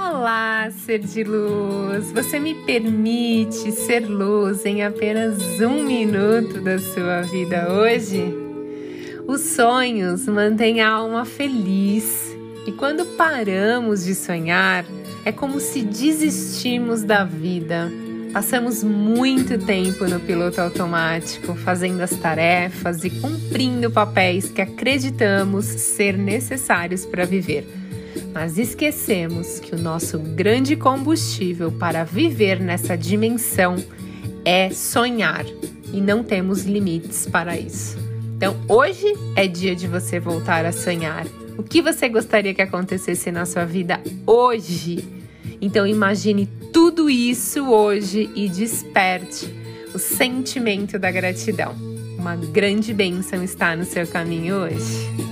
Olá, ser de luz! Você me permite ser luz em apenas um minuto da sua vida hoje? Os sonhos mantêm a alma feliz e quando paramos de sonhar, é como se desistimos da vida. Passamos muito tempo no piloto automático, fazendo as tarefas e cumprindo papéis que acreditamos ser necessários para viver mas esquecemos que o nosso grande combustível para viver nessa dimensão é sonhar e não temos limites para isso. Então, hoje é dia de você voltar a sonhar. O que você gostaria que acontecesse na sua vida hoje? Então, imagine tudo isso hoje e desperte o sentimento da gratidão. Uma grande bênção está no seu caminho hoje.